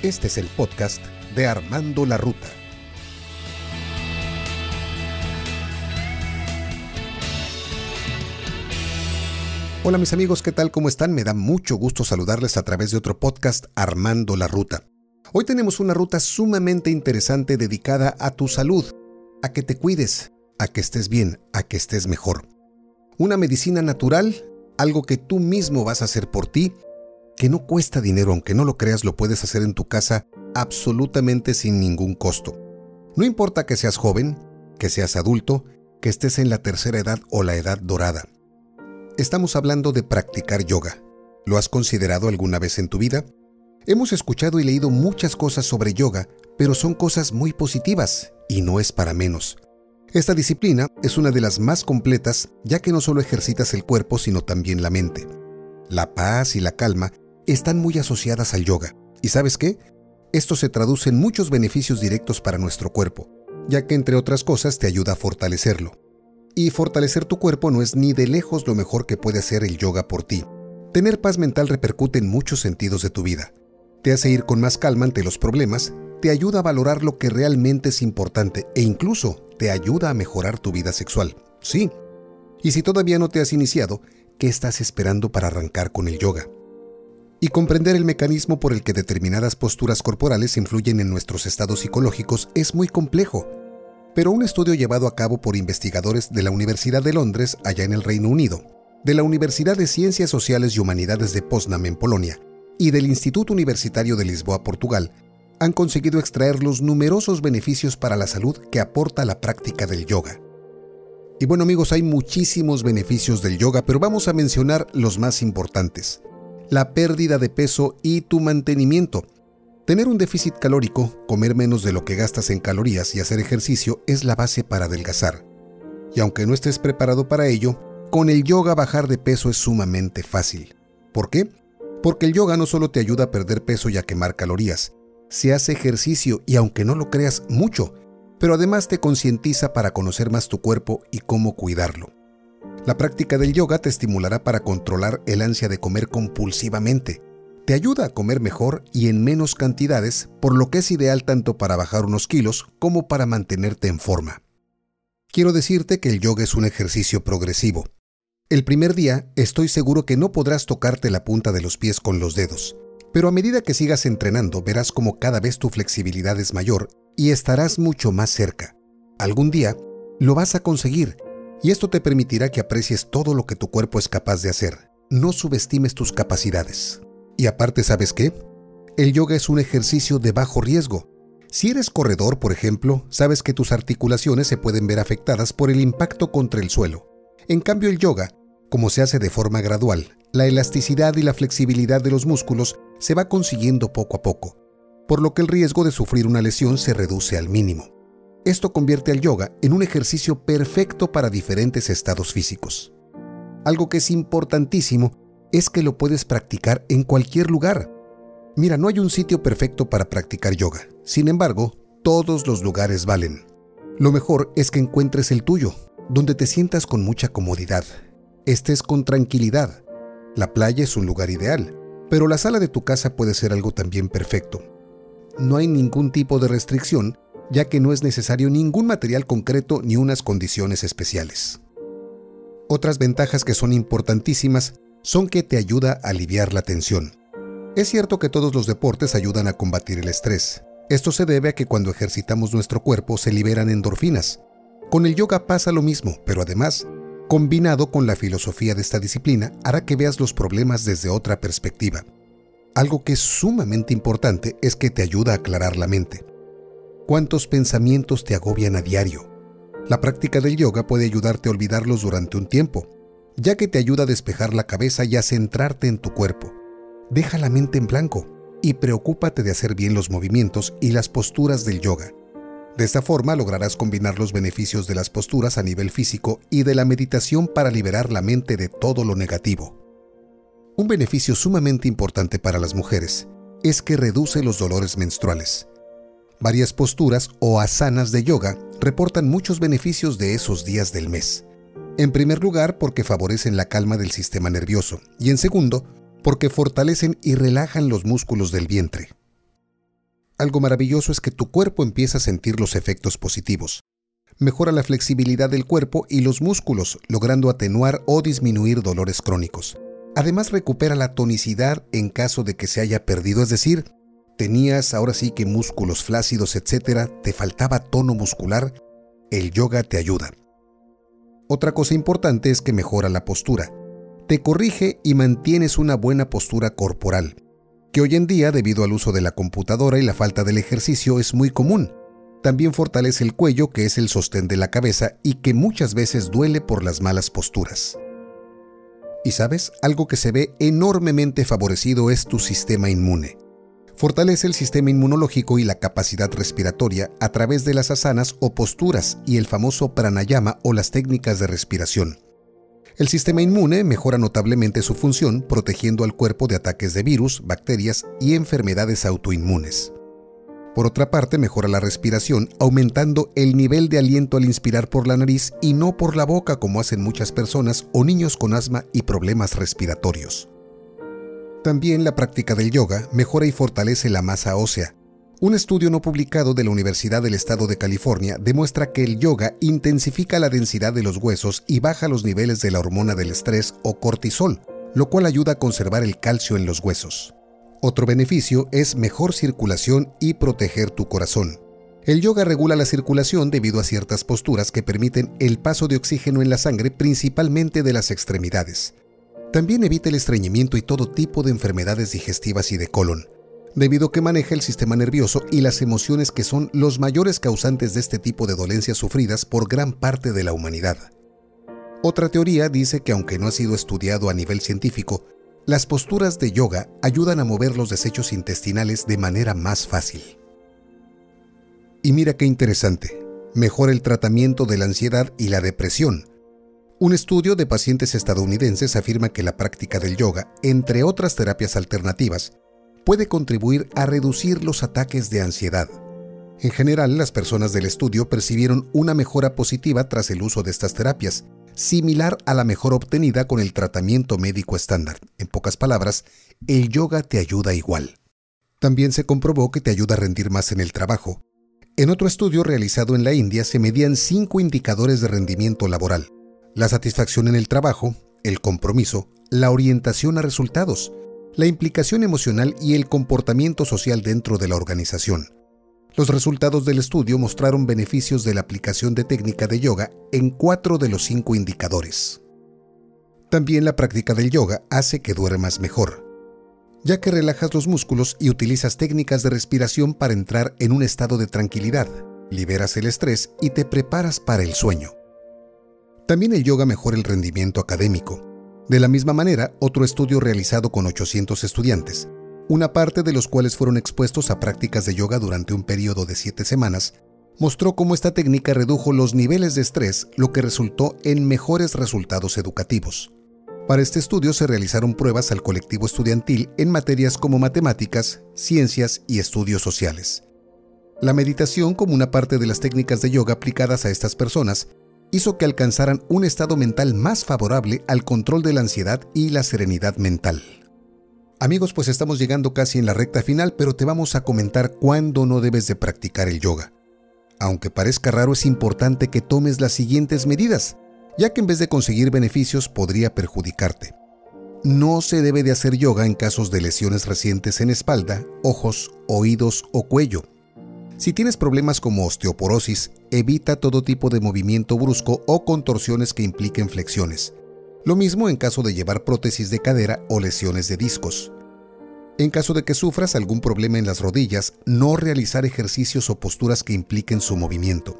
Este es el podcast de Armando la Ruta. Hola mis amigos, ¿qué tal? ¿Cómo están? Me da mucho gusto saludarles a través de otro podcast Armando la Ruta. Hoy tenemos una ruta sumamente interesante dedicada a tu salud, a que te cuides, a que estés bien, a que estés mejor. Una medicina natural, algo que tú mismo vas a hacer por ti que no cuesta dinero, aunque no lo creas, lo puedes hacer en tu casa absolutamente sin ningún costo. No importa que seas joven, que seas adulto, que estés en la tercera edad o la edad dorada. Estamos hablando de practicar yoga. ¿Lo has considerado alguna vez en tu vida? Hemos escuchado y leído muchas cosas sobre yoga, pero son cosas muy positivas y no es para menos. Esta disciplina es una de las más completas ya que no solo ejercitas el cuerpo sino también la mente. La paz y la calma están muy asociadas al yoga. ¿Y sabes qué? Esto se traduce en muchos beneficios directos para nuestro cuerpo, ya que entre otras cosas te ayuda a fortalecerlo. Y fortalecer tu cuerpo no es ni de lejos lo mejor que puede hacer el yoga por ti. Tener paz mental repercute en muchos sentidos de tu vida. Te hace ir con más calma ante los problemas, te ayuda a valorar lo que realmente es importante e incluso te ayuda a mejorar tu vida sexual. Sí. Y si todavía no te has iniciado, ¿qué estás esperando para arrancar con el yoga? Y comprender el mecanismo por el que determinadas posturas corporales influyen en nuestros estados psicológicos es muy complejo. Pero un estudio llevado a cabo por investigadores de la Universidad de Londres, allá en el Reino Unido, de la Universidad de Ciencias Sociales y Humanidades de Poznań en Polonia y del Instituto Universitario de Lisboa, Portugal, han conseguido extraer los numerosos beneficios para la salud que aporta la práctica del yoga. Y bueno amigos, hay muchísimos beneficios del yoga, pero vamos a mencionar los más importantes la pérdida de peso y tu mantenimiento. Tener un déficit calórico, comer menos de lo que gastas en calorías y hacer ejercicio es la base para adelgazar. Y aunque no estés preparado para ello, con el yoga bajar de peso es sumamente fácil. ¿Por qué? Porque el yoga no solo te ayuda a perder peso y a quemar calorías, se hace ejercicio y aunque no lo creas mucho, pero además te concientiza para conocer más tu cuerpo y cómo cuidarlo. La práctica del yoga te estimulará para controlar el ansia de comer compulsivamente. Te ayuda a comer mejor y en menos cantidades, por lo que es ideal tanto para bajar unos kilos como para mantenerte en forma. Quiero decirte que el yoga es un ejercicio progresivo. El primer día estoy seguro que no podrás tocarte la punta de los pies con los dedos, pero a medida que sigas entrenando verás como cada vez tu flexibilidad es mayor y estarás mucho más cerca. Algún día lo vas a conseguir y esto te permitirá que aprecies todo lo que tu cuerpo es capaz de hacer. No subestimes tus capacidades. Y aparte, ¿sabes qué? El yoga es un ejercicio de bajo riesgo. Si eres corredor, por ejemplo, sabes que tus articulaciones se pueden ver afectadas por el impacto contra el suelo. En cambio, el yoga, como se hace de forma gradual, la elasticidad y la flexibilidad de los músculos se va consiguiendo poco a poco, por lo que el riesgo de sufrir una lesión se reduce al mínimo. Esto convierte al yoga en un ejercicio perfecto para diferentes estados físicos. Algo que es importantísimo es que lo puedes practicar en cualquier lugar. Mira, no hay un sitio perfecto para practicar yoga. Sin embargo, todos los lugares valen. Lo mejor es que encuentres el tuyo, donde te sientas con mucha comodidad, estés con tranquilidad. La playa es un lugar ideal, pero la sala de tu casa puede ser algo también perfecto. No hay ningún tipo de restricción ya que no es necesario ningún material concreto ni unas condiciones especiales. Otras ventajas que son importantísimas son que te ayuda a aliviar la tensión. Es cierto que todos los deportes ayudan a combatir el estrés. Esto se debe a que cuando ejercitamos nuestro cuerpo se liberan endorfinas. Con el yoga pasa lo mismo, pero además, combinado con la filosofía de esta disciplina, hará que veas los problemas desde otra perspectiva. Algo que es sumamente importante es que te ayuda a aclarar la mente cuántos pensamientos te agobian a diario. La práctica del yoga puede ayudarte a olvidarlos durante un tiempo, ya que te ayuda a despejar la cabeza y a centrarte en tu cuerpo. Deja la mente en blanco y preocúpate de hacer bien los movimientos y las posturas del yoga. De esta forma lograrás combinar los beneficios de las posturas a nivel físico y de la meditación para liberar la mente de todo lo negativo. Un beneficio sumamente importante para las mujeres es que reduce los dolores menstruales. Varias posturas o asanas de yoga reportan muchos beneficios de esos días del mes. En primer lugar, porque favorecen la calma del sistema nervioso y en segundo, porque fortalecen y relajan los músculos del vientre. algo maravilloso es que tu cuerpo empieza a sentir los efectos positivos. Mejora la flexibilidad del cuerpo y los músculos, logrando atenuar o disminuir dolores crónicos. Además recupera la tonicidad en caso de que se haya perdido, es decir, tenías ahora sí que músculos flácidos, etcétera, te faltaba tono muscular, el yoga te ayuda. Otra cosa importante es que mejora la postura. Te corrige y mantienes una buena postura corporal que hoy en día, debido al uso de la computadora y la falta del ejercicio, es muy común. También fortalece el cuello, que es el sostén de la cabeza y que muchas veces duele por las malas posturas. Y sabes, algo que se ve enormemente favorecido es tu sistema inmune. Fortalece el sistema inmunológico y la capacidad respiratoria a través de las asanas o posturas y el famoso pranayama o las técnicas de respiración. El sistema inmune mejora notablemente su función protegiendo al cuerpo de ataques de virus, bacterias y enfermedades autoinmunes. Por otra parte, mejora la respiración aumentando el nivel de aliento al inspirar por la nariz y no por la boca como hacen muchas personas o niños con asma y problemas respiratorios. También la práctica del yoga mejora y fortalece la masa ósea, un estudio no publicado de la Universidad del Estado de California demuestra que el yoga intensifica la densidad de los huesos y baja los niveles de la hormona del estrés o cortisol, lo cual ayuda a conservar el calcio en los huesos. Otro beneficio es mejor circulación y proteger tu corazón. El yoga regula la circulación debido a ciertas posturas que permiten el paso de oxígeno en la sangre principalmente de las extremidades. También evita el estreñimiento y todo tipo de enfermedades digestivas y de colon debido a que maneja el sistema nervioso y las emociones que son los mayores causantes de este tipo de dolencias sufridas por gran parte de la humanidad. Otra teoría dice que aunque no ha sido estudiado a nivel científico, las posturas de yoga ayudan a mover los desechos intestinales de manera más fácil. Y mira qué interesante, mejora el tratamiento de la ansiedad y la depresión. Un estudio de pacientes estadounidenses afirma que la práctica del yoga, entre otras terapias alternativas, puede contribuir a reducir los ataques de ansiedad. En general, las personas del estudio percibieron una mejora positiva tras el uso de estas terapias, similar a la mejor obtenida con el tratamiento médico estándar. En pocas palabras, el yoga te ayuda igual. También se comprobó que te ayuda a rendir más en el trabajo. En otro estudio realizado en la India se medían cinco indicadores de rendimiento laboral. La satisfacción en el trabajo, el compromiso, la orientación a resultados, la implicación emocional y el comportamiento social dentro de la organización. Los resultados del estudio mostraron beneficios de la aplicación de técnica de yoga en cuatro de los cinco indicadores. También la práctica del yoga hace que duermas mejor, ya que relajas los músculos y utilizas técnicas de respiración para entrar en un estado de tranquilidad, liberas el estrés y te preparas para el sueño. También el yoga mejora el rendimiento académico, de la misma manera, otro estudio realizado con 800 estudiantes, una parte de los cuales fueron expuestos a prácticas de yoga durante un periodo de 7 semanas, mostró cómo esta técnica redujo los niveles de estrés, lo que resultó en mejores resultados educativos. Para este estudio se realizaron pruebas al colectivo estudiantil en materias como matemáticas, ciencias y estudios sociales. La meditación como una parte de las técnicas de yoga aplicadas a estas personas hizo que alcanzaran un estado mental más favorable al control de la ansiedad y la serenidad mental. Amigos, pues estamos llegando casi en la recta final, pero te vamos a comentar cuándo no debes de practicar el yoga. Aunque parezca raro, es importante que tomes las siguientes medidas, ya que en vez de conseguir beneficios podría perjudicarte. No se debe de hacer yoga en casos de lesiones recientes en espalda, ojos, oídos o cuello si tienes problemas como osteoporosis, evita todo tipo de movimiento brusco o contorsiones que impliquen flexiones. Lo mismo en caso de llevar prótesis de cadera o lesiones de discos. En caso de que sufras algún problema en las rodillas, no realizar ejercicios o posturas que impliquen su movimiento.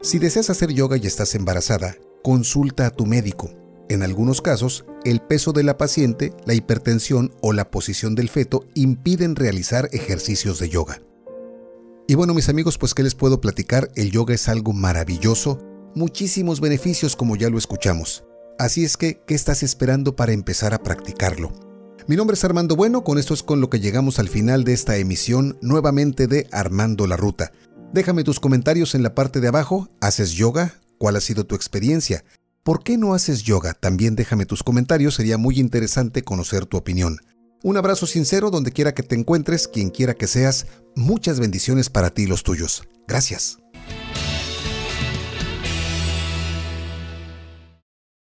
Si deseas hacer yoga y estás embarazada, consulta a tu médico. En algunos casos, el peso de la paciente, la hipertensión o la posición del feto impiden realizar ejercicios de yoga. Y bueno, mis amigos, pues ¿qué les puedo platicar? El yoga es algo maravilloso, muchísimos beneficios como ya lo escuchamos. Así es que, ¿qué estás esperando para empezar a practicarlo? Mi nombre es Armando Bueno, con esto es con lo que llegamos al final de esta emisión nuevamente de Armando la Ruta. Déjame tus comentarios en la parte de abajo. ¿Haces yoga? ¿Cuál ha sido tu experiencia? ¿Por qué no haces yoga? También déjame tus comentarios, sería muy interesante conocer tu opinión. Un abrazo sincero donde quiera que te encuentres, quien quiera que seas. Muchas bendiciones para ti y los tuyos. Gracias.